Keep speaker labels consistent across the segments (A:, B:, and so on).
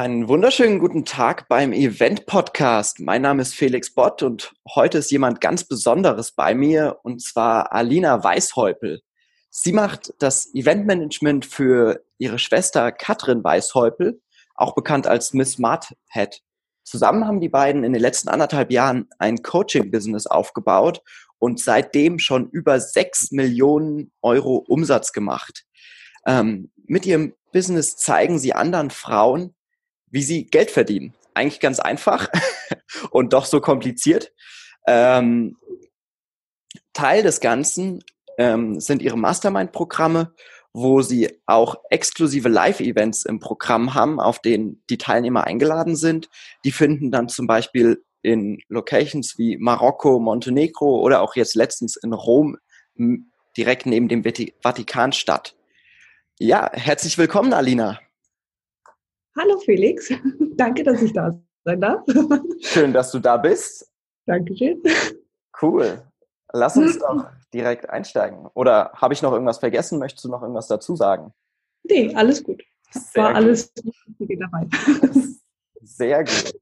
A: Einen wunderschönen guten Tag beim Event Podcast. Mein Name ist Felix Bott und heute ist jemand ganz Besonderes bei mir und zwar Alina Weishäupel. Sie macht das Eventmanagement für ihre Schwester Katrin Weishäupel, auch bekannt als Miss Smarthead. Zusammen haben die beiden in den letzten anderthalb Jahren ein Coaching-Business aufgebaut und seitdem schon über sechs Millionen Euro Umsatz gemacht. Ähm, mit ihrem Business zeigen sie anderen Frauen, wie sie Geld verdienen. Eigentlich ganz einfach und doch so kompliziert. Ähm, Teil des Ganzen ähm, sind ihre Mastermind-Programme, wo sie auch exklusive Live-Events im Programm haben, auf denen die Teilnehmer eingeladen sind. Die finden dann zum Beispiel in Locations wie Marokko, Montenegro oder auch jetzt letztens in Rom direkt neben dem Vatikan statt. Ja, herzlich willkommen, Alina.
B: Hallo Felix, danke, dass ich da sein darf.
A: Schön, dass du da bist.
B: Dankeschön.
A: Cool. Lass uns doch direkt einsteigen. Oder habe ich noch irgendwas vergessen? Möchtest du noch irgendwas dazu sagen?
B: Nee, alles gut. Sehr War gut. alles dabei.
A: Sehr gut.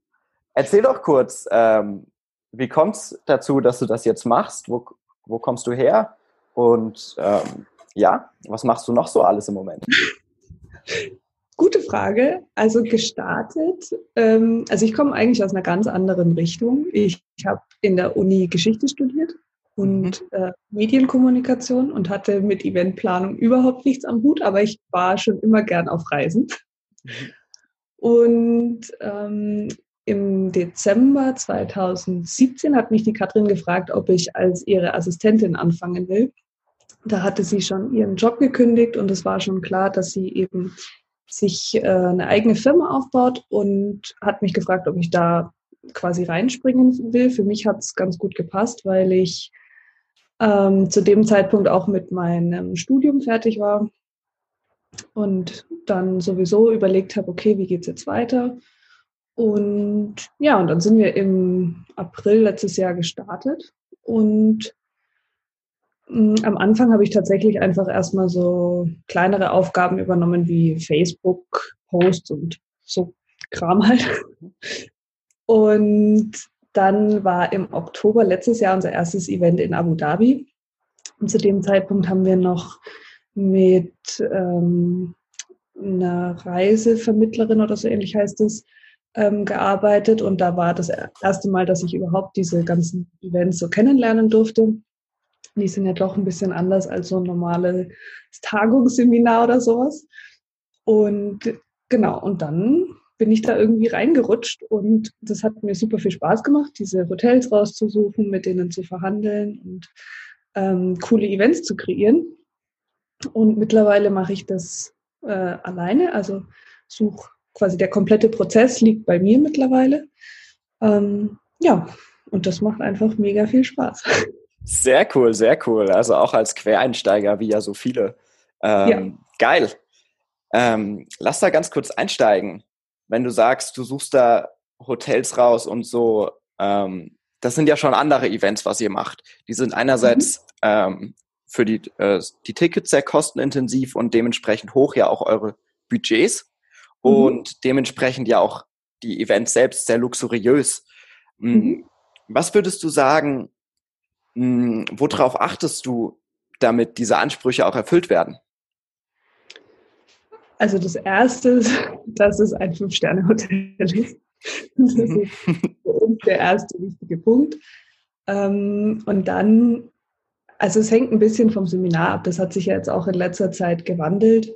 A: Erzähl doch kurz, ähm, wie kommt es dazu, dass du das jetzt machst? Wo, wo kommst du her? Und ähm, ja, was machst du noch so alles im Moment?
B: Gute Frage. Also gestartet, ähm, also ich komme eigentlich aus einer ganz anderen Richtung. Ich, ich habe in der Uni Geschichte studiert und mhm. äh, Medienkommunikation und hatte mit Eventplanung überhaupt nichts am Hut, aber ich war schon immer gern auf Reisen. Mhm. Und ähm, im Dezember 2017 hat mich die Katrin gefragt, ob ich als ihre Assistentin anfangen will. Da hatte sie schon ihren Job gekündigt und es war schon klar, dass sie eben sich äh, eine eigene Firma aufbaut und hat mich gefragt, ob ich da quasi reinspringen will. Für mich hat es ganz gut gepasst, weil ich ähm, zu dem Zeitpunkt auch mit meinem Studium fertig war und dann sowieso überlegt habe, okay, wie geht es jetzt weiter? Und ja, und dann sind wir im April letztes Jahr gestartet und am Anfang habe ich tatsächlich einfach erstmal so kleinere Aufgaben übernommen wie Facebook-Posts und so Kram halt. Und dann war im Oktober letztes Jahr unser erstes Event in Abu Dhabi. Und zu dem Zeitpunkt haben wir noch mit ähm, einer Reisevermittlerin oder so ähnlich heißt es, ähm, gearbeitet. Und da war das erste Mal, dass ich überhaupt diese ganzen Events so kennenlernen durfte. Die sind ja doch ein bisschen anders als so ein normales Tagungsseminar oder sowas. Und genau, und dann bin ich da irgendwie reingerutscht und das hat mir super viel Spaß gemacht, diese Hotels rauszusuchen, mit denen zu verhandeln und ähm, coole Events zu kreieren. Und mittlerweile mache ich das äh, alleine, also suche quasi der komplette Prozess liegt bei mir mittlerweile. Ähm, ja, und das macht einfach mega viel Spaß.
A: Sehr cool, sehr cool. Also auch als Quereinsteiger, wie ja so viele. Ähm, ja. Geil. Ähm, lass da ganz kurz einsteigen. Wenn du sagst, du suchst da Hotels raus und so, ähm, das sind ja schon andere Events, was ihr macht. Die sind einerseits mhm. ähm, für die, äh, die Tickets sehr kostenintensiv und dementsprechend hoch ja auch eure Budgets mhm. und dementsprechend ja auch die Events selbst sehr luxuriös. Hm, mhm. Was würdest du sagen, hm, worauf achtest du, damit diese Ansprüche auch erfüllt werden?
B: Also das Erste ist, dass es ein Fünf-Sterne-Hotel ist. Das mhm. ist für uns der erste wichtige Punkt. Ähm, und dann, also es hängt ein bisschen vom Seminar ab. Das hat sich ja jetzt auch in letzter Zeit gewandelt.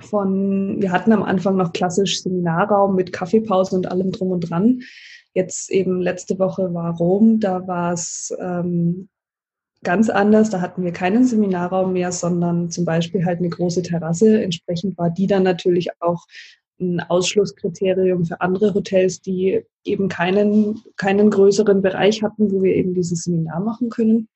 B: Von, wir hatten am Anfang noch klassisch Seminarraum mit Kaffeepause und allem drum und dran. Jetzt eben letzte Woche war Rom, da war es ähm, ganz anders. Da hatten wir keinen Seminarraum mehr, sondern zum Beispiel halt eine große Terrasse. Entsprechend war die dann natürlich auch ein Ausschlusskriterium für andere Hotels, die eben keinen, keinen größeren Bereich hatten, wo wir eben dieses Seminar machen können.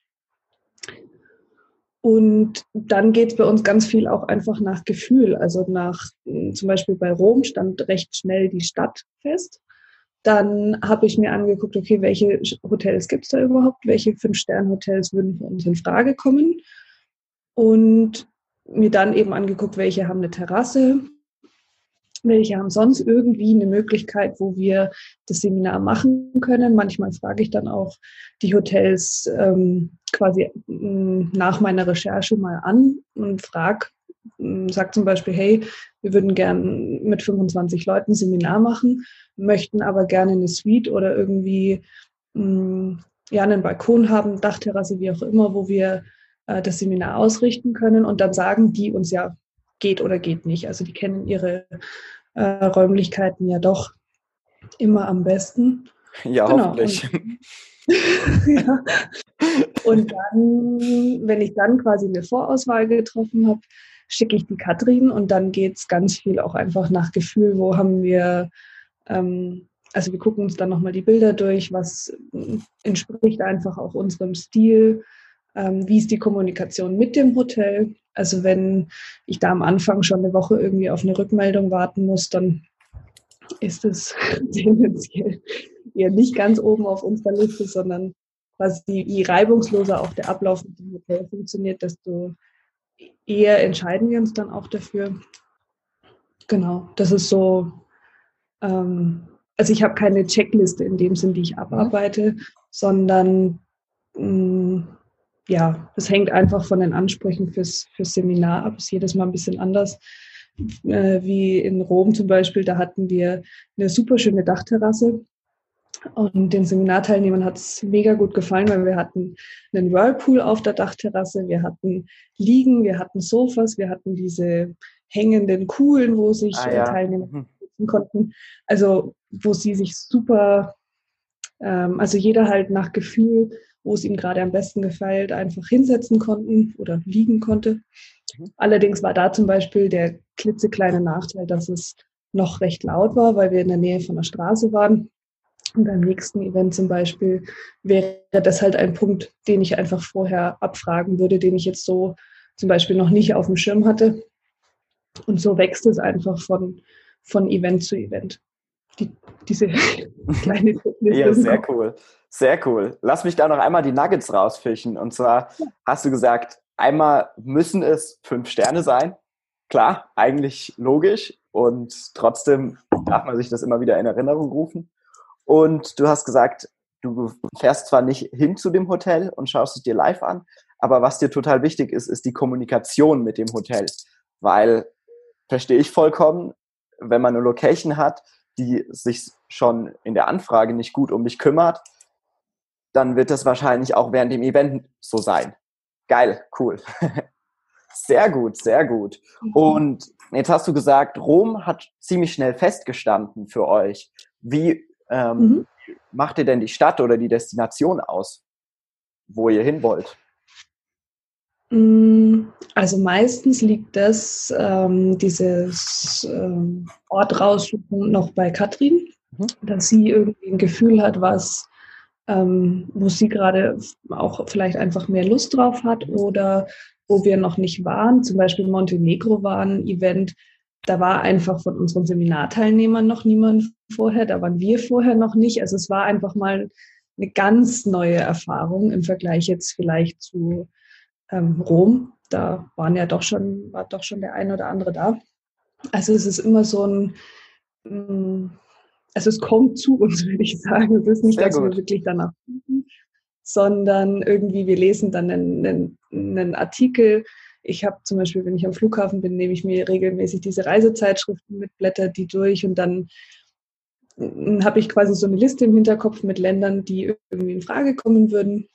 B: Und dann geht es bei uns ganz viel auch einfach nach Gefühl. Also nach, zum Beispiel bei Rom stand recht schnell die Stadt fest. Dann habe ich mir angeguckt, okay, welche Hotels gibt es da überhaupt? Welche Fünf-Sterne-Hotels würden für uns in Frage kommen? Und mir dann eben angeguckt, welche haben eine Terrasse. welche haben sonst irgendwie eine Möglichkeit, wo wir das Seminar machen können. Manchmal frage ich dann auch die Hotels ähm, quasi mm, nach meiner Recherche mal an und frage, sage zum Beispiel, hey, wir würden gern mit 25 Leuten Seminar machen, möchten aber gerne eine Suite oder irgendwie mh, ja einen Balkon haben, Dachterrasse, wie auch immer, wo wir äh, das Seminar ausrichten können. Und dann sagen die uns ja, geht oder geht nicht. Also die kennen ihre äh, Räumlichkeiten ja doch immer am besten.
A: Ja, genau. hoffentlich.
B: Und, ja. Und dann, wenn ich dann quasi eine Vorauswahl getroffen habe, schicke ich die Katrin und dann geht es ganz viel auch einfach nach Gefühl, wo haben wir, ähm, also wir gucken uns dann nochmal die Bilder durch, was entspricht einfach auch unserem Stil, ähm, wie ist die Kommunikation mit dem Hotel. Also wenn ich da am Anfang schon eine Woche irgendwie auf eine Rückmeldung warten muss, dann ist es tendenziell eher nicht ganz oben auf unserer Liste, sondern quasi je reibungsloser auch der Ablauf mit dem Hotel funktioniert, desto eher entscheiden wir uns dann auch dafür. Genau, das ist so, ähm, also ich habe keine Checkliste in dem Sinn, die ich abarbeite, sondern mh, mm, ja, das hängt einfach von den Ansprüchen fürs, fürs Seminar ab. Ist jedes Mal ein bisschen anders. Äh, wie in Rom zum Beispiel, da hatten wir eine super schöne Dachterrasse. Und den Seminarteilnehmern hat es mega gut gefallen, weil wir hatten einen Whirlpool auf der Dachterrasse, wir hatten Liegen, wir hatten Sofas, wir hatten diese hängenden Kuhlen, wo sich ah, ja. Teilnehmer mhm. konnten. Also wo sie sich super, ähm, also jeder halt nach Gefühl wo es ihm gerade am besten gefällt, einfach hinsetzen konnten oder liegen konnte. Mhm. Allerdings war da zum Beispiel der klitzekleine Nachteil, dass es noch recht laut war, weil wir in der Nähe von der Straße waren. Und beim nächsten Event zum Beispiel wäre das halt ein Punkt, den ich einfach vorher abfragen würde, den ich jetzt so zum Beispiel noch nicht auf dem Schirm hatte. Und so wächst es einfach von, von Event zu Event. Die, diese kleine
A: Ja, sehr cool. Sehr cool. Lass mich da noch einmal die Nuggets rausfischen. Und zwar hast du gesagt, einmal müssen es fünf Sterne sein. Klar, eigentlich logisch. Und trotzdem darf man sich das immer wieder in Erinnerung rufen. Und du hast gesagt, du fährst zwar nicht hin zu dem Hotel und schaust es dir live an, aber was dir total wichtig ist, ist die Kommunikation mit dem Hotel. Weil, verstehe ich vollkommen, wenn man eine Location hat, die sich schon in der Anfrage nicht gut um dich kümmert, dann wird das wahrscheinlich auch während dem Event so sein. Geil, cool. Sehr gut, sehr gut. Mhm. Und jetzt hast du gesagt, Rom hat ziemlich schnell festgestanden für euch. Wie ähm, mhm. macht ihr denn die Stadt oder die Destination aus, wo ihr hin wollt?
B: Mm, also meistens liegt das, ähm, dieses ähm, Ort raussuchen noch bei Katrin, mhm. dass sie irgendwie ein Gefühl hat, was ähm, wo sie gerade auch vielleicht einfach mehr Lust drauf hat oder wo wir noch nicht waren. Zum Beispiel Montenegro war ein Event, da war einfach von unseren Seminarteilnehmern noch niemand vorher, da waren wir vorher noch nicht. Also es war einfach mal eine ganz neue Erfahrung im Vergleich jetzt vielleicht zu ähm, Rom. Da waren ja doch schon, war doch schon der eine oder andere da. Also es ist immer so ein, mm, also es kommt zu uns, würde ich sagen. Es ist nicht, Sehr dass gut. wir wirklich danach suchen, sondern irgendwie wir lesen dann einen, einen, einen Artikel. Ich habe zum Beispiel, wenn ich am Flughafen bin, nehme ich mir regelmäßig diese Reisezeitschriften mit, blätter die durch und dann habe ich quasi so eine Liste im Hinterkopf mit Ländern, die irgendwie in Frage kommen würden.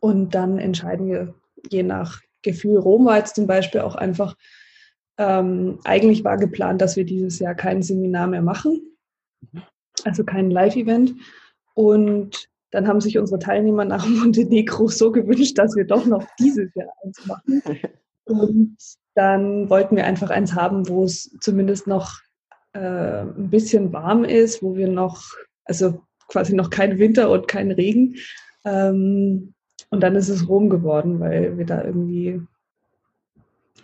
B: Und dann entscheiden wir je nach Gefühl. Rom war jetzt zum Beispiel auch einfach, ähm, eigentlich war geplant, dass wir dieses Jahr kein Seminar mehr machen, also kein Live-Event. Und dann haben sich unsere Teilnehmer nach Montenegro so gewünscht, dass wir doch noch dieses Jahr eins machen. Und dann wollten wir einfach eins haben, wo es zumindest noch äh, ein bisschen warm ist, wo wir noch, also quasi noch kein Winter und kein Regen. Ähm, und dann ist es Rom geworden, weil wir da irgendwie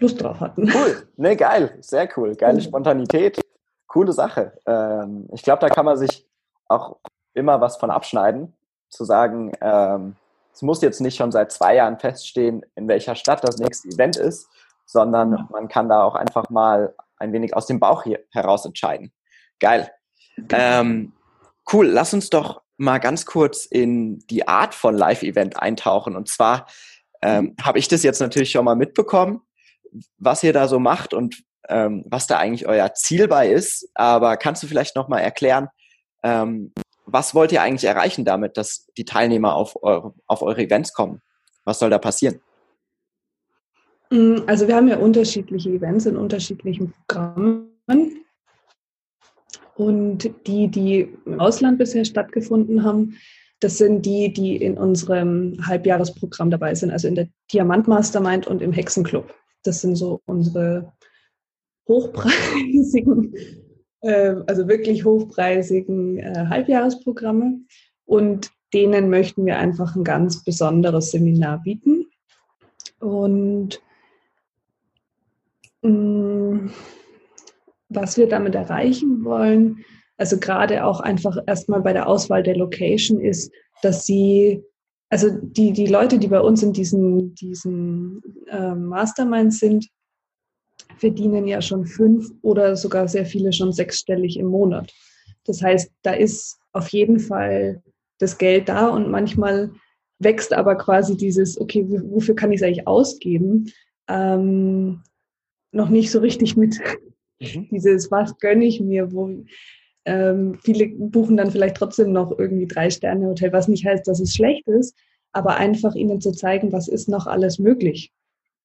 B: Lust drauf hatten.
A: Cool, ne, geil, sehr cool, geile Spontanität. Coole Sache. Ähm, ich glaube, da kann man sich auch immer was von abschneiden, zu sagen, ähm, es muss jetzt nicht schon seit zwei Jahren feststehen, in welcher Stadt das nächste Event ist, sondern man kann da auch einfach mal ein wenig aus dem Bauch hier heraus entscheiden. Geil. Ähm, cool, lass uns doch mal ganz kurz in die Art von Live-Event eintauchen. Und zwar ähm, habe ich das jetzt natürlich schon mal mitbekommen, was ihr da so macht und ähm, was da eigentlich euer Ziel bei ist. Aber kannst du vielleicht noch mal erklären, ähm, was wollt ihr eigentlich erreichen damit, dass die Teilnehmer auf eure, auf eure Events kommen? Was soll da passieren?
B: Mm, also wir haben ja unterschiedliche Events in unterschiedlichen Programmen. Und die, die im Ausland bisher stattgefunden haben, das sind die, die in unserem Halbjahresprogramm dabei sind, also in der Diamant Mastermind und im Hexenclub. Das sind so unsere hochpreisigen, äh, also wirklich hochpreisigen äh, Halbjahresprogramme. Und denen möchten wir einfach ein ganz besonderes Seminar bieten. Und was wir damit erreichen wollen, also gerade auch einfach erstmal bei der Auswahl der Location ist, dass sie, also die, die Leute, die bei uns in diesen, diesen äh, Masterminds sind, verdienen ja schon fünf oder sogar sehr viele schon sechsstellig im Monat. Das heißt, da ist auf jeden Fall das Geld da und manchmal wächst aber quasi dieses, okay, wofür kann ich es eigentlich ausgeben, ähm, noch nicht so richtig mit. Mhm. Dieses, was gönne ich mir, wo ähm, viele buchen dann vielleicht trotzdem noch irgendwie drei Sterne Hotel, was nicht heißt, dass es schlecht ist, aber einfach ihnen zu zeigen, was ist noch alles möglich.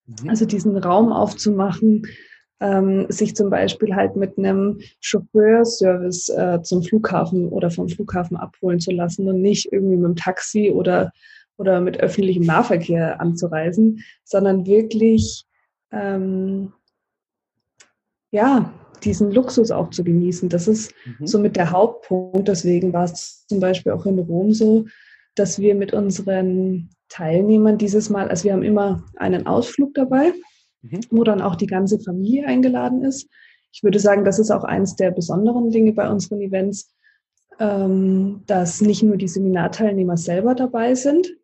B: Mhm. Also diesen Raum aufzumachen, ähm, sich zum Beispiel halt mit einem Chauffeurservice äh, zum Flughafen oder vom Flughafen abholen zu lassen und nicht irgendwie mit dem Taxi oder, oder mit öffentlichem Nahverkehr anzureisen, sondern wirklich ähm, ja, diesen Luxus auch zu genießen. Das ist mhm. somit der Hauptpunkt. Deswegen war es zum Beispiel auch in Rom so, dass wir mit unseren Teilnehmern dieses Mal, also wir haben immer einen Ausflug dabei, mhm. wo dann auch die ganze Familie eingeladen ist. Ich würde sagen, das ist auch eines der besonderen Dinge bei unseren Events, ähm, dass nicht nur die Seminarteilnehmer selber dabei sind,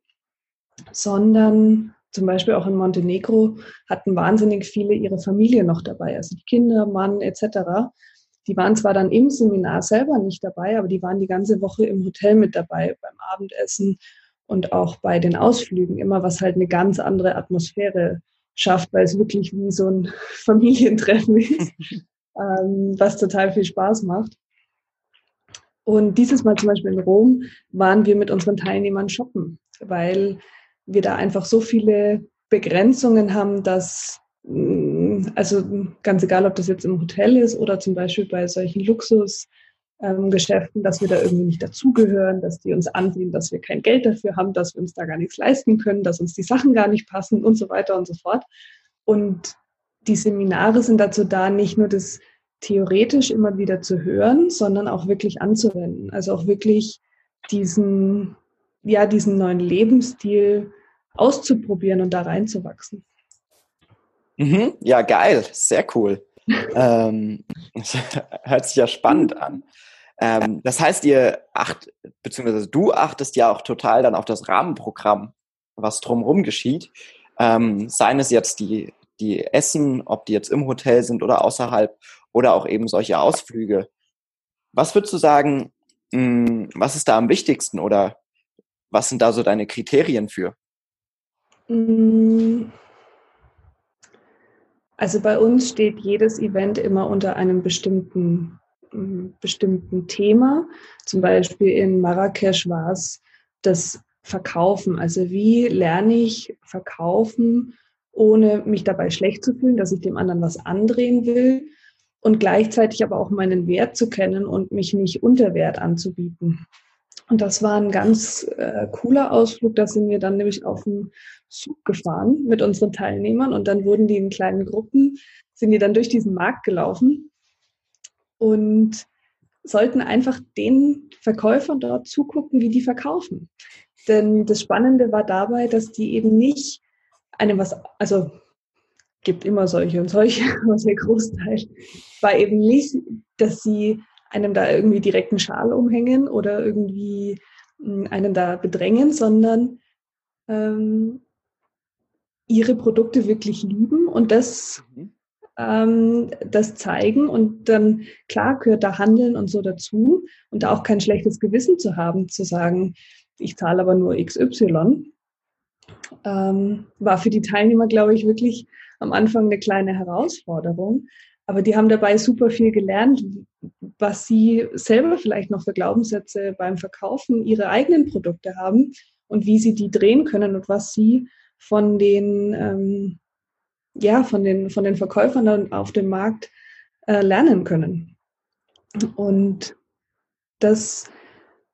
B: sondern zum Beispiel auch in Montenegro hatten wahnsinnig viele ihre Familie noch dabei, also die Kinder, Mann etc. Die waren zwar dann im Seminar selber nicht dabei, aber die waren die ganze Woche im Hotel mit dabei, beim Abendessen und auch bei den Ausflügen, immer was halt eine ganz andere Atmosphäre schafft, weil es wirklich wie so ein Familientreffen ist, ähm, was total viel Spaß macht. Und dieses Mal zum Beispiel in Rom waren wir mit unseren Teilnehmern shoppen, weil wir da einfach so viele Begrenzungen haben, dass, mm, also ganz egal, ob das jetzt im Hotel ist oder zum Beispiel bei solchen Luxusgeschäften, dass wir da irgendwie nicht dazugehören, dass die uns ansehen, dass wir kein Geld dafür haben, dass wir uns da gar nichts leisten können, dass uns die Sachen gar nicht passen und so weiter und so fort. Und die Seminare sind dazu da, nicht nur das theoretisch immer wieder zu hören, sondern auch wirklich anzuwenden. Also auch wirklich diesen, ja, diesen neuen Lebensstil auszuprobieren und da reinzuwachsen.
A: Mhm, ja, geil, sehr cool. ähm, hört sich ja spannend an. Ähm, das heißt, ihr acht, beziehungsweise du achtest ja auch total dann auf das Rahmenprogramm, was drumherum geschieht. Ähm, seien es jetzt die, die Essen, ob die jetzt im Hotel sind oder außerhalb, oder auch eben solche Ausflüge. Was würdest du sagen, mh, hm, was ist da am wichtigsten oder was sind da so deine Kriterien für?
B: Mm. Also bei uns steht jedes Event immer unter einem bestimmten, mm, bestimmten Thema. Zum Beispiel in Marrakesch war es das Verkaufen. Also wie lerne ich verkaufen, ohne mich dabei schlecht zu fühlen, dass ich dem anderen was andrehen will und gleichzeitig aber auch meinen Wert zu kennen und mich nicht unter Wert anzubieten. Und das war ein ganz äh, cooler Ausflug. Da sind wir dann nämlich auf dem Zug gefahren mit unseren Teilnehmern und dann wurden die in kleinen Gruppen, sind die dann durch diesen Markt gelaufen und sollten einfach den Verkäufern dort zugucken, wie die verkaufen. Denn das Spannende war dabei, dass die eben nicht einem was, also gibt immer solche und solche, aber der Großteil war eben nicht, dass sie einem da irgendwie direkt einen Schal umhängen oder irgendwie hm, einen da bedrängen, sondern ähm, ihre Produkte wirklich lieben und das mhm. ähm, das zeigen und dann, klar, gehört da Handeln und so dazu und auch kein schlechtes Gewissen zu haben, zu sagen, ich zahle aber nur XY, ähm, war für die Teilnehmer, glaube ich, wirklich am Anfang eine kleine Herausforderung. Aber die haben dabei super viel gelernt, was sie selber vielleicht noch für Glaubenssätze beim Verkaufen ihrer eigenen Produkte haben und wie sie die drehen können und was sie von den, ähm, ja, von den, von den Verkäufern auf dem Markt äh, lernen können. Und das,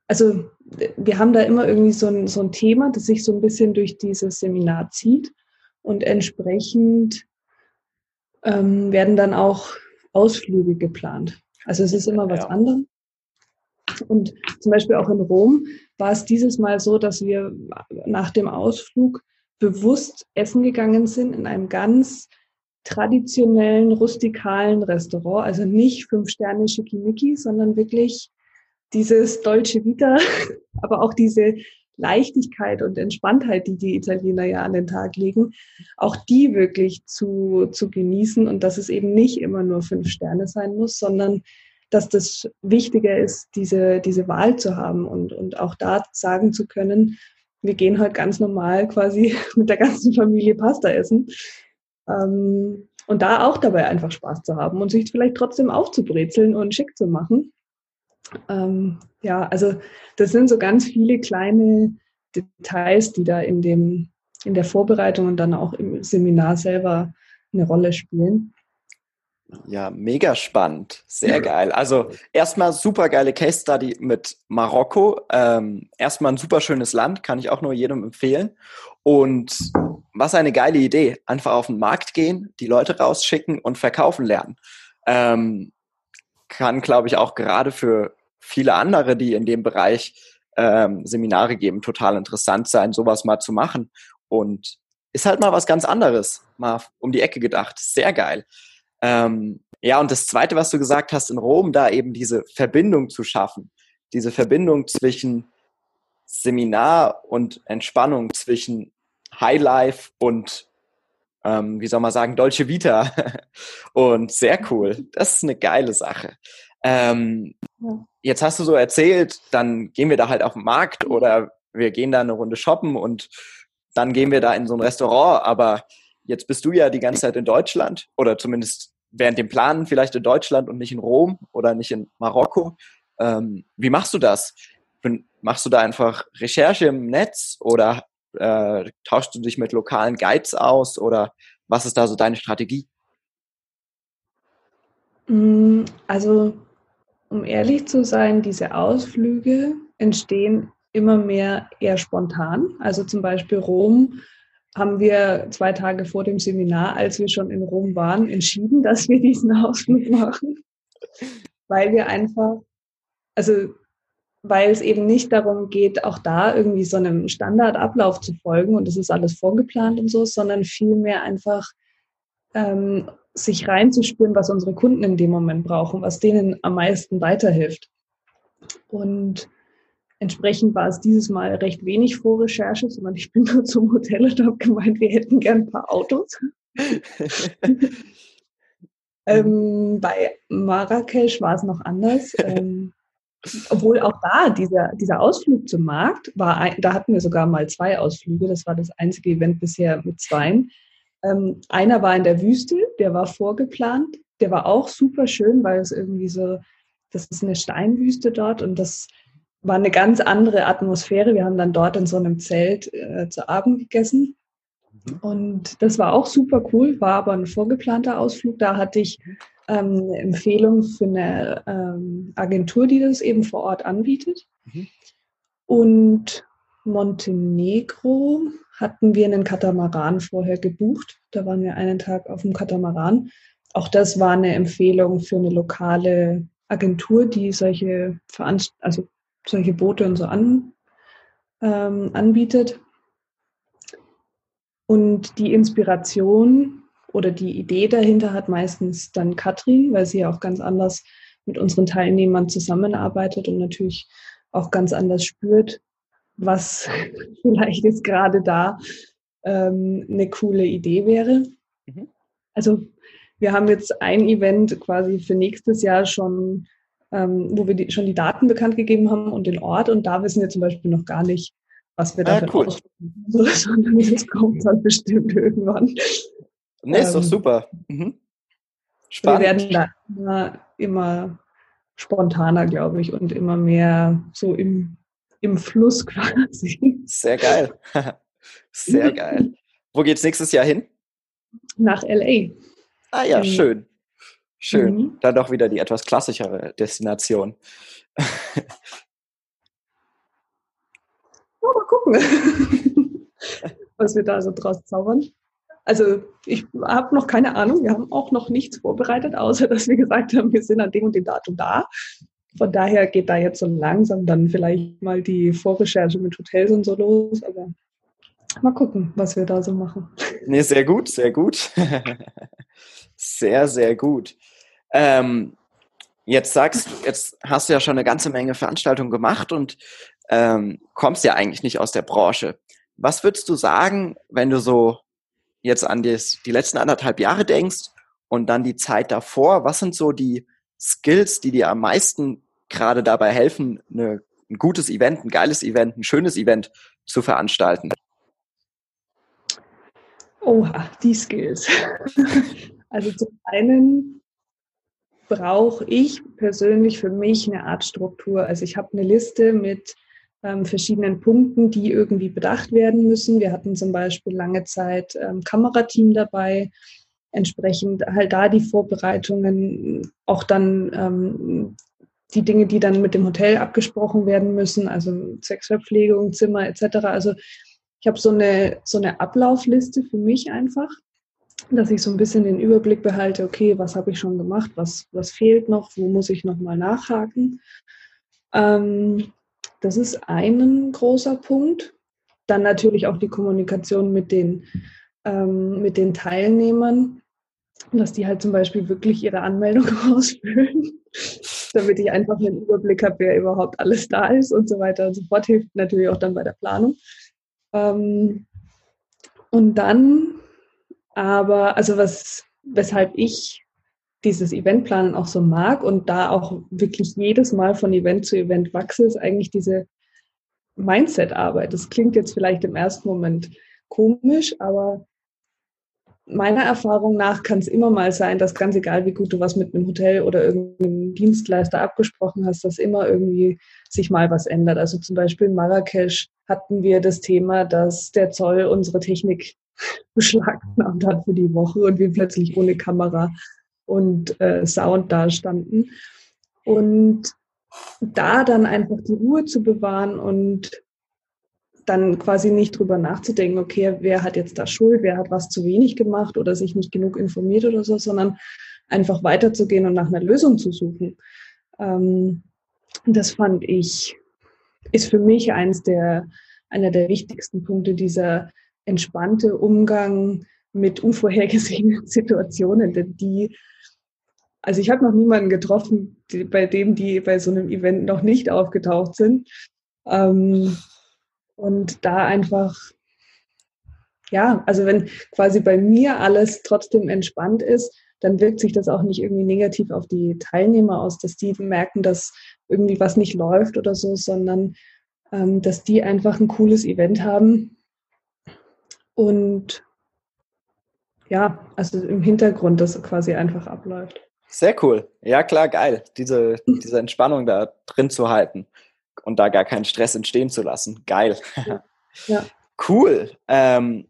B: also wir haben da immer irgendwie so ein, so ein Thema, das sich so ein bisschen durch dieses Seminar zieht und entsprechend ähm, werden dann auch Ausflüge geplant. Also es ist immer was ja. anderes. Und zum Beispiel auch in Rom war es dieses Mal so, dass wir nach dem Ausflug bewusst essen gegangen sind in einem ganz traditionellen, rustikalen Restaurant. Also nicht fünf Sterne Schickimicki, sondern wirklich dieses Dolce Vita, aber auch diese Leichtigkeit und Entspanntheit, die die Italiener ja an den Tag legen, auch die wirklich zu, zu genießen und dass es eben nicht immer nur fünf Sterne sein muss, sondern dass das Wichtige ist, diese, diese Wahl zu haben und, und auch da sagen zu können, wir gehen heute ganz normal quasi mit der ganzen Familie Pasta essen. Ähm, und da auch dabei einfach Spaß zu haben und sich vielleicht trotzdem aufzubrezeln und schick zu machen. Ähm, ja, also das sind so ganz viele kleine Details, die da in, dem, in der Vorbereitung und dann auch im Seminar selber eine Rolle spielen.
A: Ja, mega spannend. Sehr geil. Also erstmal super geile Case Study mit Marokko. Ähm, erstmal ein super schönes Land, kann ich auch nur jedem empfehlen. Und was eine geile Idee. Einfach auf den Markt gehen, die Leute rausschicken und verkaufen lernen. Ähm, kann, glaube ich, auch gerade für viele andere, die in dem Bereich ähm, Seminare geben, total interessant sein, sowas mal zu machen. Und ist halt mal was ganz anderes, mal um die Ecke gedacht. Sehr geil. Ähm, ja, und das Zweite, was du gesagt hast, in Rom, da eben diese Verbindung zu schaffen, diese Verbindung zwischen Seminar und Entspannung, zwischen Highlife und ähm, wie soll man sagen, Dolce Vita. und sehr cool. Das ist eine geile Sache. Ähm. Jetzt hast du so erzählt, dann gehen wir da halt auf den Markt oder wir gehen da eine Runde shoppen und dann gehen wir da in so ein Restaurant. Aber jetzt bist du ja die ganze Zeit in Deutschland oder zumindest während dem Planen vielleicht in Deutschland und nicht in Rom oder nicht in Marokko. Ähm, wie machst du das? Machst du da einfach Recherche im Netz oder äh, tauschst du dich mit lokalen Guides aus oder was ist da so deine Strategie?
B: Mm, also, um ehrlich zu sein, diese Ausflüge entstehen immer mehr eher spontan. Also zum Beispiel Rom haben wir zwei Tage vor dem Seminar, als wir schon in Rom waren, entschieden, dass wir diesen Ausflug machen, weil wir einfach, also weil es eben nicht darum geht, auch da irgendwie so einem Standardablauf zu folgen und es ist alles vorgeplant und so, sondern vielmehr einfach ähm, sich reinzuspüren, was unsere Kunden in dem Moment brauchen, was denen am meisten weiterhilft. Und entsprechend war es dieses Mal recht wenig Vorrecherche, sondern ich bin nur zum Hotel und habe gemeint, wir hätten gern ein paar Autos. ähm, bei Marrakesch war es noch anders. Ähm, obwohl auch da dieser, dieser Ausflug zum Markt war, ein, da hatten wir sogar mal zwei Ausflüge. Das war das einzige Event bisher mit zweien. Ähm, einer war in der Wüste, der war vorgeplant. Der war auch super schön, weil es irgendwie so, das ist eine Steinwüste dort und das war eine ganz andere Atmosphäre. Wir haben dann dort in so einem Zelt äh, zu Abend gegessen. Mhm. Und das war auch super cool, war aber ein vorgeplanter Ausflug. Da hatte ich ähm, eine Empfehlung für eine ähm, Agentur, die das eben vor Ort anbietet. Mhm. Und Montenegro hatten wir einen Katamaran vorher gebucht. Da waren wir einen Tag auf dem Katamaran. Auch das war eine Empfehlung für eine lokale Agentur, die solche, Veranst also solche Boote und so an, ähm, anbietet. Und die Inspiration oder die Idee dahinter hat meistens dann Katrin, weil sie ja auch ganz anders mit unseren Teilnehmern zusammenarbeitet und natürlich auch ganz anders spürt, was vielleicht jetzt gerade da ähm, eine coole Idee wäre. Mhm. Also wir haben jetzt ein Event quasi für nächstes Jahr schon, ähm, wo wir die, schon die Daten bekannt gegeben haben und den Ort. Und da wissen wir zum Beispiel noch gar nicht, was wir da ah, cool. sondern das kommt dann bestimmt irgendwann.
A: Nee, ist ähm, doch super. Mhm.
B: Spannend. Wir werden da immer, immer spontaner, glaube ich, und immer mehr so im, im Fluss quasi.
A: Sehr geil. Sehr geil. Wo geht's nächstes Jahr hin?
B: Nach LA.
A: Ah ja, ähm, schön. Schön. Mhm. Dann doch wieder die etwas klassischere Destination.
B: Oh, mal gucken, was wir da so draus zaubern. Also ich habe noch keine Ahnung. Wir haben auch noch nichts vorbereitet, außer dass wir gesagt haben, wir sind an dem und dem Datum da. Von daher geht da jetzt so langsam dann vielleicht mal die Vorrecherche mit Hotels und so los. Aber mal gucken, was wir da so machen.
A: Nee, sehr gut, sehr gut. sehr, sehr gut. Ähm, jetzt sagst jetzt hast du ja schon eine ganze Menge Veranstaltungen gemacht und ähm, kommst ja eigentlich nicht aus der Branche. Was würdest du sagen, wenn du so jetzt an das, die letzten anderthalb Jahre denkst und dann die Zeit davor? Was sind so die Skills, die dir am meisten gerade dabei helfen, eine, ein gutes Event, ein geiles Event, ein schönes Event zu veranstalten?
B: Oha, die Skills. also zum einen brauche ich persönlich für mich eine Art Struktur. Also ich habe eine Liste mit ähm, verschiedenen Punkten, die irgendwie bedacht werden müssen. Wir hatten zum Beispiel lange Zeit ähm, Kamerateam dabei, entsprechend halt da die Vorbereitungen, auch dann ähm, die Dinge, die dann mit dem Hotel abgesprochen werden müssen, also Sexverpflegung, Zimmer etc. Also ich habe so eine, so eine Ablaufliste für mich einfach, dass ich so ein bisschen den Überblick behalte, okay, was habe ich schon gemacht, was, was fehlt noch, wo muss ich nochmal nachhaken. Ähm, das ist ein großer Punkt. Dann natürlich auch die Kommunikation mit den, ähm, mit den Teilnehmern, dass die halt zum Beispiel wirklich ihre Anmeldung ausfüllen, damit ich einfach einen Überblick habe, wer überhaupt alles da ist und so weiter und so fort. Hilft natürlich auch dann bei der Planung. Ähm, und dann aber, also was, weshalb ich dieses Eventplanen auch so mag und da auch wirklich jedes Mal von Event zu Event wachse, ist eigentlich diese Mindset-Arbeit. Das klingt jetzt vielleicht im ersten Moment komisch, aber meiner Erfahrung nach kann es immer mal sein, dass ganz egal, wie gut du was mit einem Hotel oder irgendeinem Dienstleister abgesprochen hast, dass immer irgendwie sich mal was ändert. Also zum Beispiel in Marrakesch hatten wir das Thema, dass der Zoll unsere Technik beschlagnahmt hat für die Woche und wir plötzlich ohne Kamera und äh, Sound da standen. Und da dann einfach die Ruhe zu bewahren und dann quasi nicht drüber nachzudenken, okay, wer hat jetzt da Schuld, wer hat was zu wenig gemacht oder sich nicht genug informiert oder so, sondern einfach weiterzugehen und nach einer Lösung zu suchen. Ähm, das fand ich, ist für mich eins der, einer der wichtigsten Punkte, dieser entspannte Umgang mit unvorhergesehenen Situationen, denn die also ich habe noch niemanden getroffen, die, bei dem die bei so einem Event noch nicht aufgetaucht sind. Ähm, und da einfach, ja, also wenn quasi bei mir alles trotzdem entspannt ist, dann wirkt sich das auch nicht irgendwie negativ auf die Teilnehmer aus, dass die merken, dass irgendwie was nicht läuft oder so, sondern ähm, dass die einfach ein cooles Event haben. Und ja, also im Hintergrund das quasi einfach abläuft.
A: Sehr cool. Ja, klar, geil. Diese, diese Entspannung da drin zu halten und da gar keinen Stress entstehen zu lassen. Geil. Ja. Cool. Ähm,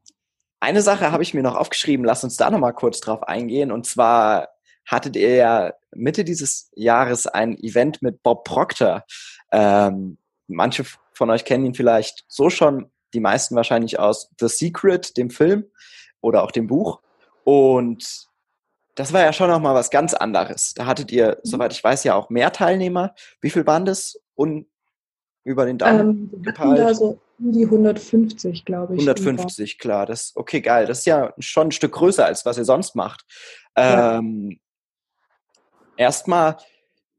A: eine Sache habe ich mir noch aufgeschrieben. Lass uns da nochmal kurz drauf eingehen. Und zwar hattet ihr ja Mitte dieses Jahres ein Event mit Bob Proctor. Ähm, manche von euch kennen ihn vielleicht so schon, die meisten wahrscheinlich aus The Secret, dem Film oder auch dem Buch. Und das war ja schon noch mal was ganz anderes. Da hattet ihr, mhm. soweit ich weiß, ja auch mehr Teilnehmer. Wie viel waren das? Und über den Daumen
B: ähm, gepeilt? Da so um die 150, glaube ich.
A: 150, klar. Das okay, geil. Das ist ja schon ein Stück größer als was ihr sonst macht. Ja. Ähm, erstmal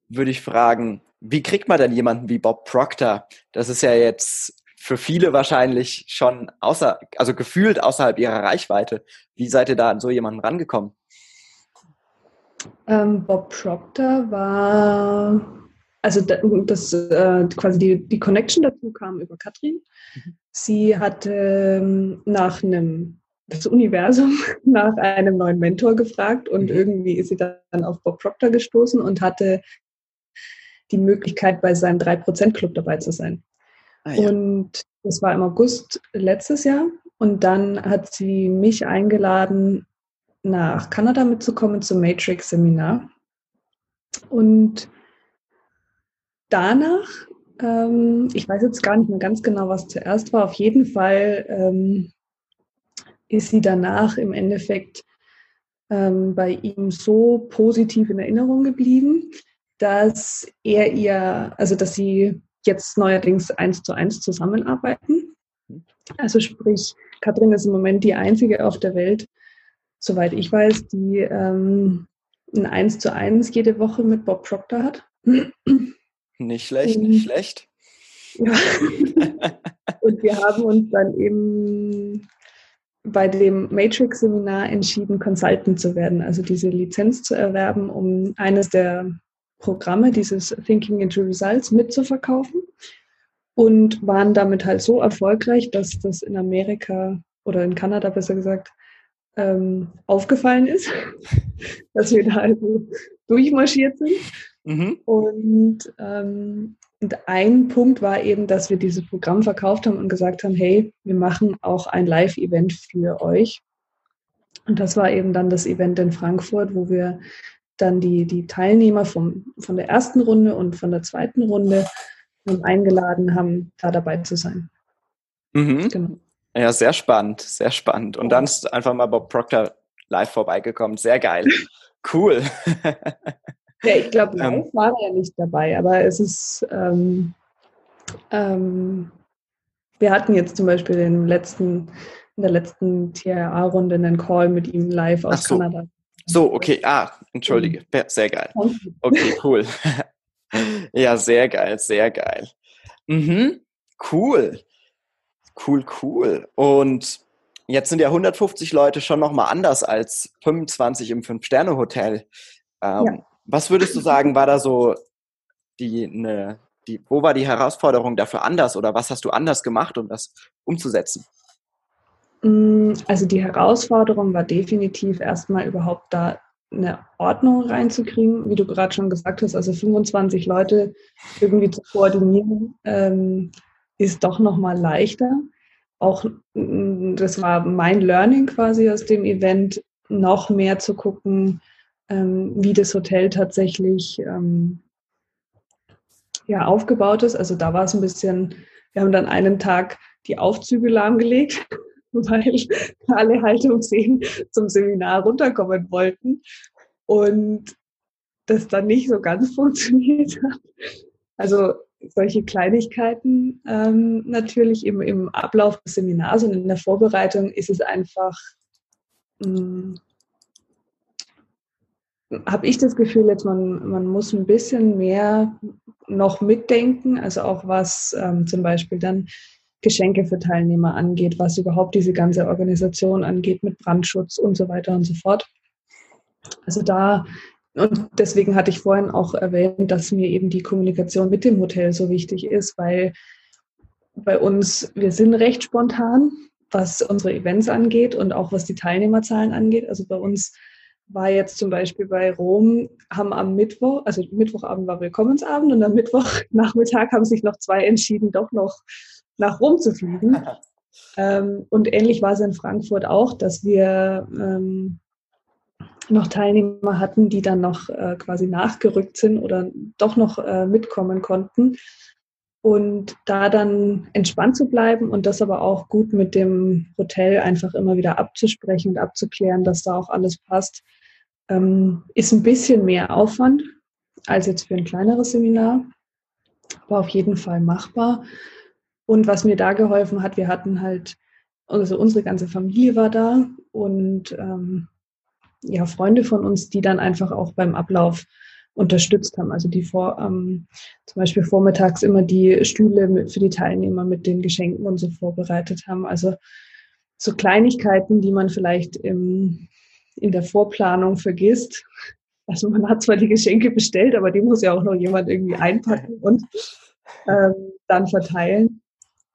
A: würde ich fragen, wie kriegt man denn jemanden wie Bob Proctor? Das ist ja jetzt für viele wahrscheinlich schon außer, also gefühlt außerhalb ihrer Reichweite. Wie seid ihr da an so jemanden rangekommen?
B: Ähm, Bob Proctor war, also das, äh, quasi die, die Connection dazu kam über Katrin. Mhm. Sie hatte ähm, nach einem, das Universum nach einem neuen Mentor gefragt und mhm. irgendwie ist sie dann auf Bob Proctor gestoßen und hatte die Möglichkeit, bei seinem 3%-Club dabei zu sein. Ah, ja. Und das war im August letztes Jahr. Und dann hat sie mich eingeladen, nach Kanada mitzukommen zum Matrix-Seminar. Und danach, ähm, ich weiß jetzt gar nicht mehr ganz genau, was zuerst war, auf jeden Fall ähm, ist sie danach im Endeffekt ähm, bei ihm so positiv in Erinnerung geblieben, dass er ihr, also dass sie jetzt neuerdings eins zu eins zusammenarbeiten. Also sprich, Katrin ist im Moment die einzige auf der Welt, soweit ich weiß, die ähm, ein 1 zu 1 jede Woche mit Bob Proctor hat.
A: Nicht schlecht, nicht schlecht.
B: Ja. Und wir haben uns dann eben bei dem Matrix-Seminar entschieden, Consultant zu werden, also diese Lizenz zu erwerben, um eines der Programme, dieses Thinking into Results, mitzuverkaufen und waren damit halt so erfolgreich, dass das in Amerika oder in Kanada besser gesagt ähm, aufgefallen ist, dass wir da also durchmarschiert sind. Mhm. Und, ähm, und ein Punkt war eben, dass wir dieses Programm verkauft haben und gesagt haben, hey, wir machen auch ein Live-Event für euch. Und das war eben dann das Event in Frankfurt, wo wir dann die, die Teilnehmer vom, von der ersten Runde und von der zweiten Runde eingeladen haben, da dabei zu sein.
A: Mhm. Genau. Ja, sehr spannend, sehr spannend. Und dann ist einfach mal Bob Proctor live vorbeigekommen. Sehr geil. Cool.
B: ja, ich glaube, live ähm, war er ja nicht dabei, aber es ist, ähm, ähm, wir hatten jetzt zum Beispiel in, letzten, in der letzten TRA-Runde einen Call mit ihm live aus
A: so.
B: Kanada.
A: So, okay. Ah, entschuldige. Sehr geil. Okay, cool. ja, sehr geil, sehr geil. Mhm. Cool. Cool, cool. Und jetzt sind ja 150 Leute schon nochmal anders als 25 im Fünf-Sterne-Hotel. Ähm, ja. Was würdest du sagen, war da so die, ne, die, wo war die Herausforderung dafür anders oder was hast du anders gemacht, um das umzusetzen?
B: Mm, also die Herausforderung war definitiv erstmal überhaupt da eine Ordnung reinzukriegen, wie du gerade schon gesagt hast, also 25 Leute irgendwie zu koordinieren. Ähm, ist doch nochmal leichter. Auch mm, das war mein Learning quasi aus dem Event, noch mehr zu gucken, ähm, wie das Hotel tatsächlich ähm, ja, aufgebaut ist. Also da war es ein bisschen, wir haben dann einen Tag die Aufzüge lahmgelegt, weil alle Haltungsseen zum Seminar runterkommen wollten und das dann nicht so ganz funktioniert hat. Also solche Kleinigkeiten ähm, natürlich im, im Ablauf des Seminars und in der Vorbereitung ist es einfach, hm, habe ich das Gefühl, jetzt man, man muss ein bisschen mehr noch mitdenken, also auch was ähm, zum Beispiel dann Geschenke für Teilnehmer angeht, was überhaupt diese ganze Organisation angeht mit Brandschutz und so weiter und so fort. Also da und deswegen hatte ich vorhin auch erwähnt, dass mir eben die Kommunikation mit dem Hotel so wichtig ist, weil bei uns, wir sind recht spontan, was unsere Events angeht und auch was die Teilnehmerzahlen angeht. Also bei uns war jetzt zum Beispiel bei Rom, haben am Mittwoch, also Mittwochabend war Willkommensabend und am Mittwochnachmittag haben sich noch zwei entschieden, doch noch nach Rom zu fliegen. ähm, und ähnlich war es in Frankfurt auch, dass wir ähm, noch Teilnehmer hatten, die dann noch äh, quasi nachgerückt sind oder doch noch äh, mitkommen konnten. Und da dann entspannt zu bleiben und das aber auch gut mit dem Hotel einfach immer wieder abzusprechen und abzuklären, dass da auch alles passt, ähm, ist ein bisschen mehr Aufwand als jetzt für ein kleineres Seminar, aber auf jeden Fall machbar. Und was mir da geholfen hat, wir hatten halt, also unsere ganze Familie war da und ähm, ja, Freunde von uns, die dann einfach auch beim Ablauf unterstützt haben. Also die vor, ähm, zum Beispiel vormittags immer die Stühle mit, für die Teilnehmer mit den Geschenken und so vorbereitet haben. Also so Kleinigkeiten, die man vielleicht im, in der Vorplanung vergisst, Also man hat zwar die Geschenke bestellt, aber die muss ja auch noch jemand irgendwie einpacken und ähm, dann verteilen.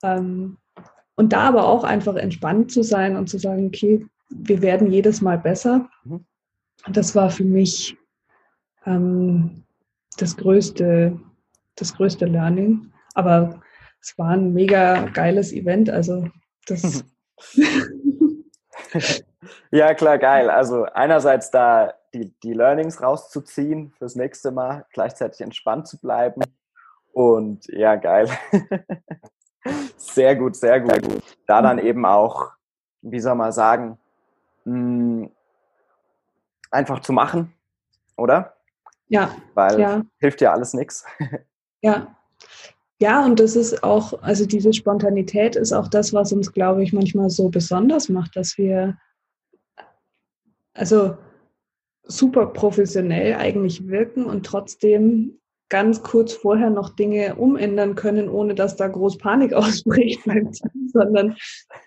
B: Ähm, und da aber auch einfach entspannt zu sein und zu sagen, okay, wir werden jedes Mal besser. Mhm. Das war für mich ähm, das größte, das größte Learning. Aber es war ein mega geiles Event. Also das.
A: ja, klar, geil. Also einerseits da die, die Learnings rauszuziehen fürs nächste Mal, gleichzeitig entspannt zu bleiben. Und ja, geil. sehr gut, sehr gut. Da dann eben auch, wie soll man sagen, mh, einfach zu machen, oder?
B: Ja.
A: Weil
B: ja.
A: hilft ja alles nichts.
B: Ja. Ja, und das ist auch, also diese Spontanität ist auch das, was uns, glaube ich, manchmal so besonders macht, dass wir, also super professionell eigentlich wirken und trotzdem ganz kurz vorher noch Dinge umändern können, ohne dass da groß Panik ausbricht beim Team, sondern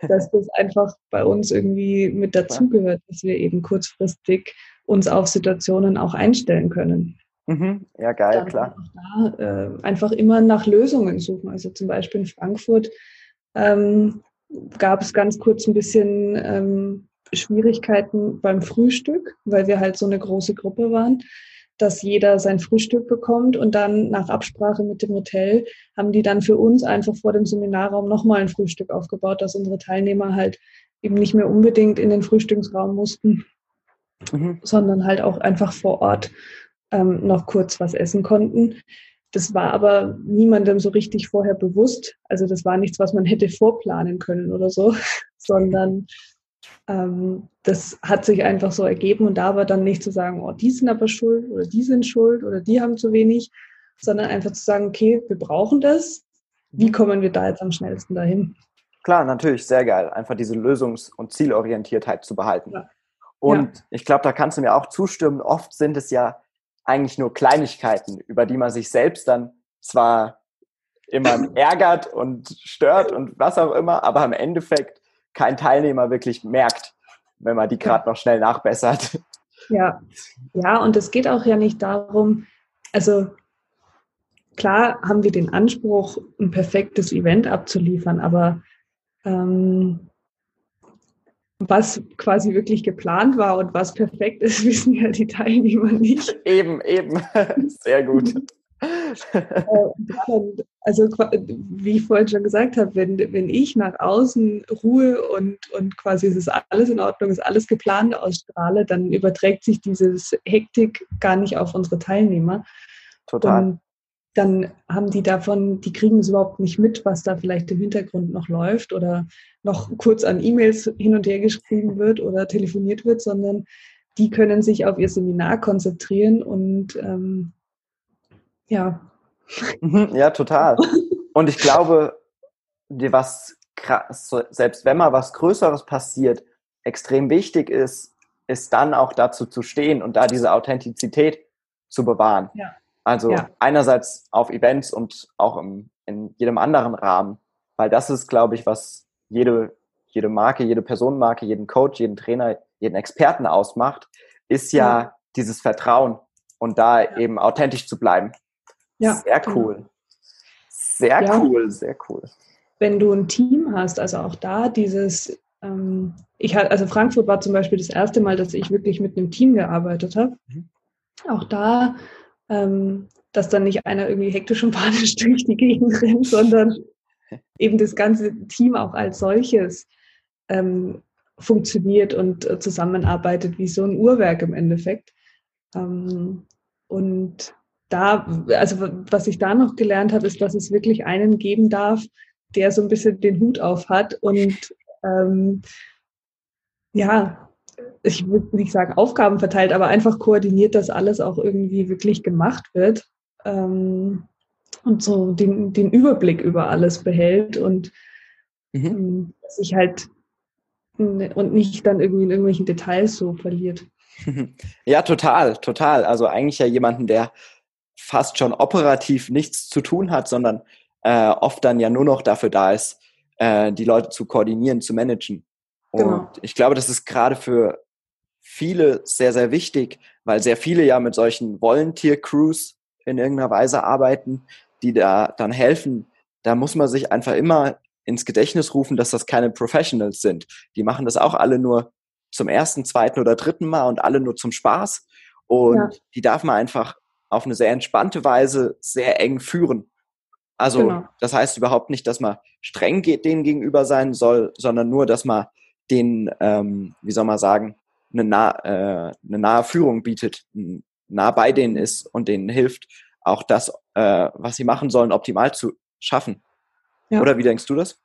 B: dass das einfach bei uns irgendwie mit dazugehört, dass wir eben kurzfristig uns auf Situationen auch einstellen können.
A: Mhm. Ja, geil, Dann klar.
B: Da, äh, einfach immer nach Lösungen suchen. Also zum Beispiel in Frankfurt ähm, gab es ganz kurz ein bisschen ähm, Schwierigkeiten beim Frühstück, weil wir halt so eine große Gruppe waren, dass jeder sein Frühstück bekommt und dann nach Absprache mit dem Hotel haben die dann für uns einfach vor dem Seminarraum nochmal ein Frühstück aufgebaut, dass unsere Teilnehmer halt eben nicht mehr unbedingt in den Frühstücksraum mussten, mhm. sondern halt auch einfach vor Ort ähm, noch kurz was essen konnten. Das war aber niemandem so richtig vorher bewusst. Also das war nichts, was man hätte vorplanen können oder so, sondern ähm, das hat sich einfach so ergeben und da war dann nicht zu sagen, oh, die sind aber schuld oder die sind schuld oder die haben zu wenig, sondern einfach zu sagen, okay, wir brauchen das. Wie mhm. kommen wir da jetzt am schnellsten dahin?
A: Klar, natürlich, sehr geil. Einfach diese Lösungs- und Zielorientiertheit zu behalten. Ja. Und ja. ich glaube, da kannst du mir auch zustimmen. Oft sind es ja eigentlich nur Kleinigkeiten, über die man sich selbst dann zwar immer ärgert und stört und was auch immer, aber im Endeffekt kein Teilnehmer wirklich merkt, wenn man die gerade noch schnell nachbessert.
B: Ja, ja, und es geht auch ja nicht darum, also klar haben wir den Anspruch, ein perfektes Event abzuliefern, aber ähm, was quasi wirklich geplant war und was perfekt ist, wissen ja die Teilnehmer nicht.
A: Eben, eben. Sehr gut.
B: Äh, also wie ich vorhin schon gesagt habe, wenn, wenn ich nach außen Ruhe und, und quasi es ist alles in Ordnung, ist alles geplant ausstrahle, dann überträgt sich dieses Hektik gar nicht auf unsere Teilnehmer.
A: Total. Und
B: dann haben die davon, die kriegen es überhaupt nicht mit, was da vielleicht im Hintergrund noch läuft oder noch kurz an E-Mails hin und her geschrieben wird oder telefoniert wird, sondern die können sich auf ihr Seminar konzentrieren und ähm, ja.
A: Mhm, ja, total. Und ich glaube, was selbst wenn mal was Größeres passiert, extrem wichtig ist, ist dann auch dazu zu stehen und da diese Authentizität zu bewahren. Ja. Also ja. einerseits auf Events und auch im, in jedem anderen Rahmen, weil das ist, glaube ich, was jede, jede Marke, jede Personenmarke, jeden Coach, jeden Trainer, jeden Experten ausmacht, ist ja, ja. dieses Vertrauen und da eben authentisch zu bleiben. Ja. Sehr genau. cool. Sehr cool, sehr cool.
B: Wenn du ein Team hast, also auch da dieses, ähm, ich also Frankfurt war zum Beispiel das erste Mal, dass ich wirklich mit einem Team gearbeitet habe. Mhm. Auch da ähm, dass dann nicht einer irgendwie hektisch und panisch durch die Gegend rennt, sondern eben das ganze Team auch als solches ähm, funktioniert und äh, zusammenarbeitet wie so ein Uhrwerk im Endeffekt. Ähm, und da, also was ich da noch gelernt habe, ist, dass es wirklich einen geben darf, der so ein bisschen den Hut auf hat und ähm, ja, ich würde nicht sagen Aufgaben verteilt, aber einfach koordiniert, dass alles auch irgendwie wirklich gemacht wird ähm, und so den, den Überblick über alles behält und mhm. ähm, sich halt und nicht dann irgendwie in irgendwelchen Details so verliert.
A: Ja, total, total. Also eigentlich ja jemanden, der fast schon operativ nichts zu tun hat, sondern äh, oft dann ja nur noch dafür da ist, äh, die Leute zu koordinieren, zu managen. Genau. Und genau. ich glaube, das ist gerade für viele sehr, sehr wichtig, weil sehr viele ja mit solchen Volunteer-Crews in irgendeiner Weise arbeiten, die da dann helfen. Da muss man sich einfach immer ins Gedächtnis rufen, dass das keine Professionals sind. Die machen das auch alle nur zum ersten, zweiten oder dritten Mal und alle nur zum Spaß. Und ja. die darf man einfach auf eine sehr entspannte Weise sehr eng führen. Also genau. das heißt überhaupt nicht, dass man streng denen gegenüber sein soll, sondern nur, dass man den, ähm, wie soll man sagen, eine, nah, äh, eine nahe Führung bietet, nah bei denen ist und denen hilft, auch das, äh, was sie machen sollen, optimal zu schaffen. Ja. Oder wie denkst du das?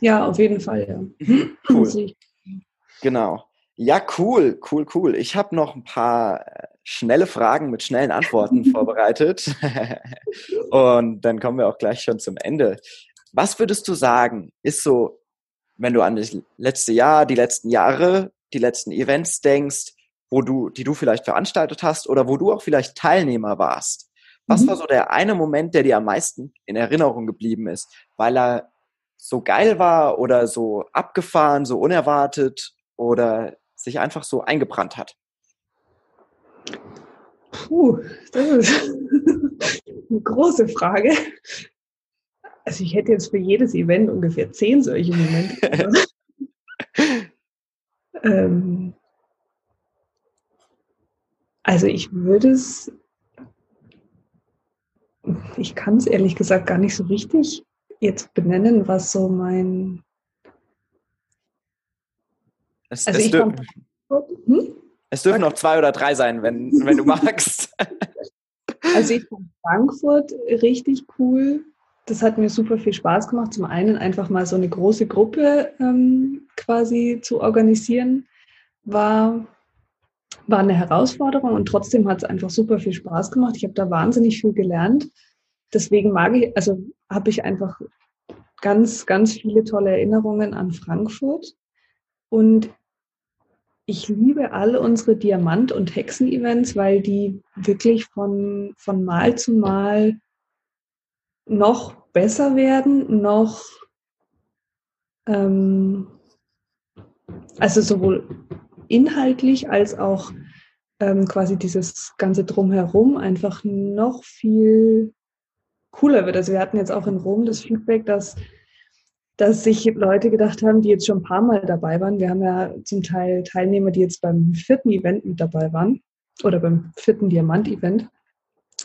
B: Ja, auf jeden Fall, ja.
A: Cool. genau. Ja, cool, cool, cool. Ich habe noch ein paar äh, schnelle Fragen mit schnellen Antworten vorbereitet. Und dann kommen wir auch gleich schon zum Ende. Was würdest du sagen, ist so, wenn du an das letzte Jahr, die letzten Jahre, die letzten Events denkst, wo du, die du vielleicht veranstaltet hast oder wo du auch vielleicht Teilnehmer warst? Was mhm. war so der eine Moment, der dir am meisten in Erinnerung geblieben ist, weil er so geil war oder so abgefahren, so unerwartet oder sich einfach so eingebrannt hat?
B: Puh, das ist eine große Frage. Also ich hätte jetzt für jedes Event ungefähr zehn solche Momente. ähm, also ich würde es, ich kann es ehrlich gesagt gar nicht so richtig jetzt benennen, was so mein
A: es, also es, dür hm? Es dürfen noch zwei oder drei sein, wenn, wenn du magst.
B: Also ich fand Frankfurt richtig cool. Das hat mir super viel Spaß gemacht. Zum einen einfach mal so eine große Gruppe ähm, quasi zu organisieren, war, war eine Herausforderung und trotzdem hat es einfach super viel Spaß gemacht. Ich habe da wahnsinnig viel gelernt. Deswegen mag ich, also habe ich einfach ganz, ganz viele tolle Erinnerungen an Frankfurt. Und ich liebe alle unsere Diamant- und Hexen-Events, weil die wirklich von, von Mal zu Mal noch besser werden, noch, ähm, also sowohl inhaltlich als auch ähm, quasi dieses ganze Drumherum einfach noch viel cooler wird. Also wir hatten jetzt auch in Rom das Feedback, dass dass sich Leute gedacht haben, die jetzt schon ein paar Mal dabei waren. Wir haben ja zum Teil Teilnehmer, die jetzt beim vierten Event mit dabei waren oder beim vierten Diamant-Event,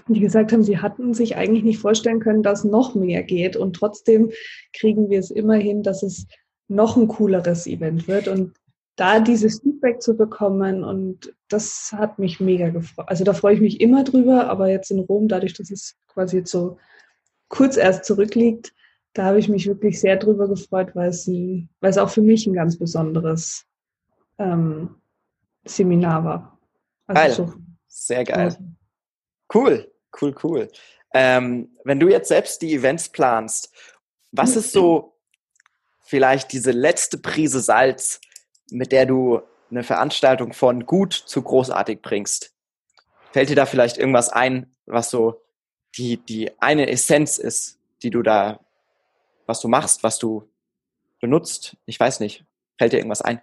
B: die gesagt haben, sie hatten sich eigentlich nicht vorstellen können, dass noch mehr geht und trotzdem kriegen wir es immer hin, dass es noch ein cooleres Event wird und da dieses Feedback zu bekommen und das hat mich mega gefreut. Also da freue ich mich immer drüber, aber jetzt in Rom, dadurch, dass es quasi jetzt so kurz erst zurückliegt, da habe ich mich wirklich sehr drüber gefreut, weil es, ein, weil es auch für mich ein ganz besonderes ähm, Seminar war.
A: Also geil. So, sehr geil. Also. Cool, cool, cool. Ähm, wenn du jetzt selbst die Events planst, was ist so vielleicht diese letzte Prise Salz, mit der du eine Veranstaltung von gut zu großartig bringst? Fällt dir da vielleicht irgendwas ein, was so die, die eine Essenz ist, die du da was du machst, was du benutzt. Ich weiß nicht. Fällt dir irgendwas ein?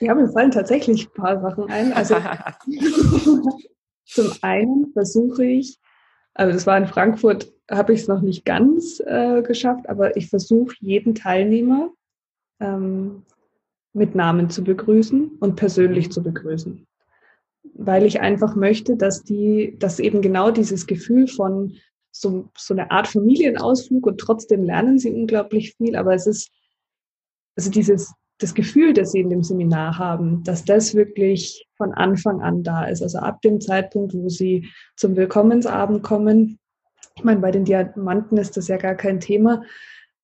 B: Ja, mir fallen tatsächlich ein paar Sachen ein. Also zum einen versuche ich, also das war in Frankfurt, habe ich es noch nicht ganz äh, geschafft, aber ich versuche jeden Teilnehmer ähm, mit Namen zu begrüßen und persönlich zu begrüßen. Weil ich einfach möchte, dass die, dass eben genau dieses Gefühl von so, so eine Art Familienausflug und trotzdem lernen sie unglaublich viel. Aber es ist, also dieses, das Gefühl, das sie in dem Seminar haben, dass das wirklich von Anfang an da ist. Also ab dem Zeitpunkt, wo sie zum Willkommensabend kommen. Ich meine, bei den Diamanten ist das ja gar kein Thema,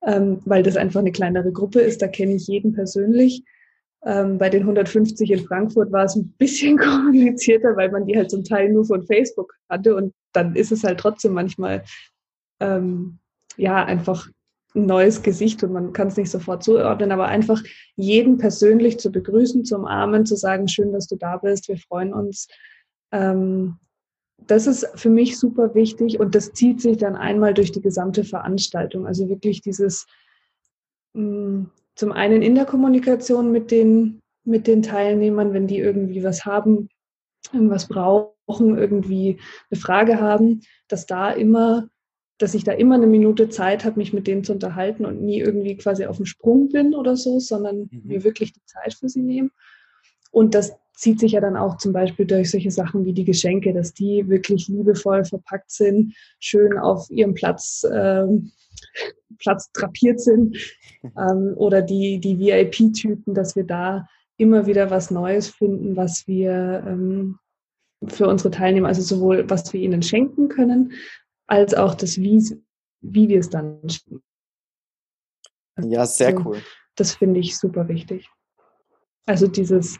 B: ähm, weil das einfach eine kleinere Gruppe ist. Da kenne ich jeden persönlich. Ähm, bei den 150 in Frankfurt war es ein bisschen komplizierter, weil man die halt zum Teil nur von Facebook hatte und dann ist es halt trotzdem manchmal ähm, ja einfach ein neues Gesicht und man kann es nicht sofort zuordnen, aber einfach jeden persönlich zu begrüßen, zu umarmen, zu sagen, schön, dass du da bist, wir freuen uns. Ähm, das ist für mich super wichtig und das zieht sich dann einmal durch die gesamte Veranstaltung. Also wirklich dieses mh, mm, zum einen in der Kommunikation mit den, mit den Teilnehmern, wenn die irgendwie was haben, irgendwas brauchen, irgendwie eine Frage haben, dass da immer, dass ich da immer eine Minute Zeit habe, mich mit denen zu unterhalten und nie irgendwie quasi auf dem Sprung bin oder so, sondern mhm. mir wirklich die Zeit für sie nehmen. Und das zieht sich ja dann auch zum Beispiel durch solche Sachen wie die Geschenke, dass die wirklich liebevoll verpackt sind, schön auf ihrem Platz, äh, Platz drapiert sind. Ähm, oder die, die VIP-Typen, dass wir da immer wieder was Neues finden, was wir ähm, für unsere Teilnehmer, also sowohl was wir ihnen schenken können, als auch das, wie, wie wir es dann schenken.
A: Ja, sehr cool.
B: Das finde ich super wichtig. Also dieses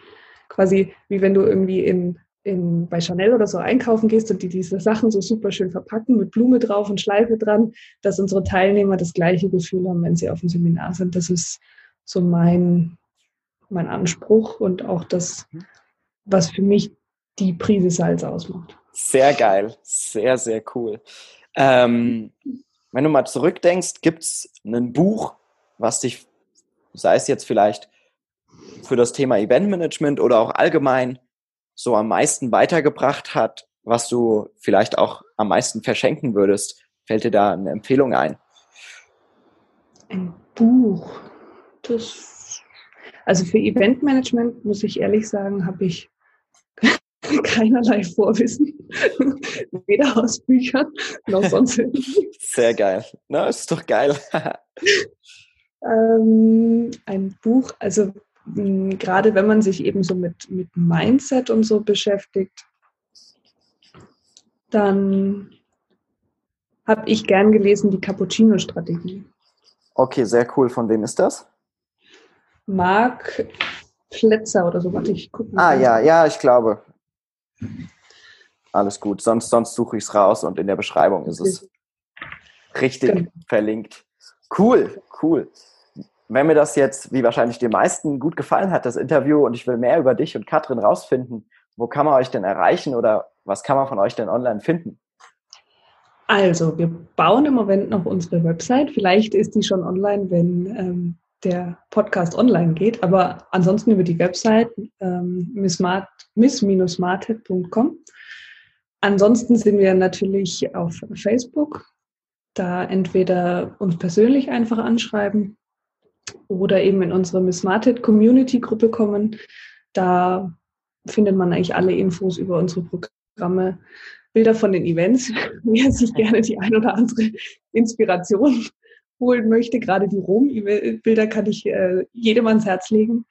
B: quasi, wie wenn du irgendwie in, in, bei Chanel oder so einkaufen gehst und die diese Sachen so super schön verpacken mit Blume drauf und Schleife dran, dass unsere Teilnehmer das gleiche Gefühl haben, wenn sie auf dem Seminar sind. Das ist so mein, mein Anspruch und auch das, was für mich die Prise Salz ausmacht.
A: Sehr geil, sehr, sehr cool. Ähm, wenn du mal zurückdenkst, gibt es ein Buch, was dich, sei es jetzt vielleicht für das Thema Eventmanagement oder auch allgemein so am meisten weitergebracht hat, was du vielleicht auch am meisten verschenken würdest? Fällt dir da eine Empfehlung ein?
B: Ein Buch. Das, also für Eventmanagement muss ich ehrlich sagen, habe ich keinerlei Vorwissen. Weder aus Büchern noch sonst
A: Sehr geil. Na, ist doch geil.
B: ähm, ein Buch, also gerade wenn man sich eben so mit, mit Mindset und so beschäftigt, dann habe ich gern gelesen die Cappuccino-Strategie.
A: Okay, sehr cool. Von wem ist das?
B: Marc Plätzer oder so, warte ich
A: gucken. Ah ja, ja, ich glaube. Alles gut. Sonst, sonst suche ich es raus und in der Beschreibung ist es richtig genau. verlinkt. Cool, cool wenn mir das jetzt, wie wahrscheinlich den meisten, gut gefallen hat, das Interview, und ich will mehr über dich und Katrin rausfinden, wo kann man euch denn erreichen oder was kann man von euch denn online finden?
B: Also, wir bauen im Moment noch unsere Website. Vielleicht ist die schon online, wenn ähm, der Podcast online geht, aber ansonsten über die Website ähm, miss-smarthead.com. Ansonsten sind wir natürlich auf Facebook. Da entweder uns persönlich einfach anschreiben oder eben in unsere Miss Martet Community Gruppe kommen. Da findet man eigentlich alle Infos über unsere Programme, Bilder von den Events, wer sich gerne die ein oder andere Inspiration holen möchte. Gerade die Rom-Bilder kann ich äh, jedem ans Herz legen.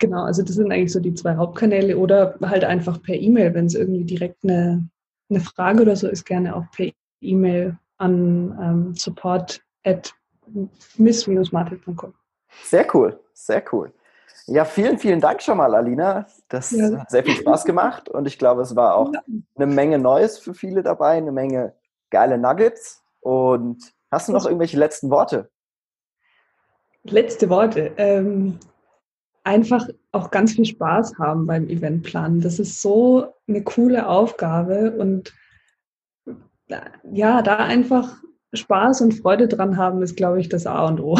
B: Genau, also das sind eigentlich so die zwei Hauptkanäle oder halt einfach per E-Mail, wenn es irgendwie direkt eine, eine Frage oder so ist, gerne auch per E-Mail an ähm, support at miss-martin.com.
A: Sehr cool, sehr cool. Ja, vielen, vielen Dank schon mal, Alina. Das ja. hat sehr viel Spaß gemacht und ich glaube, es war auch eine Menge Neues für viele dabei, eine Menge geile Nuggets. Und hast du noch irgendwelche letzten Worte?
B: Letzte Worte. Ähm, einfach auch ganz viel Spaß haben beim Eventplanen. Das ist so eine coole Aufgabe und ja, da einfach Spaß und Freude dran haben, ist, glaube ich, das A und O.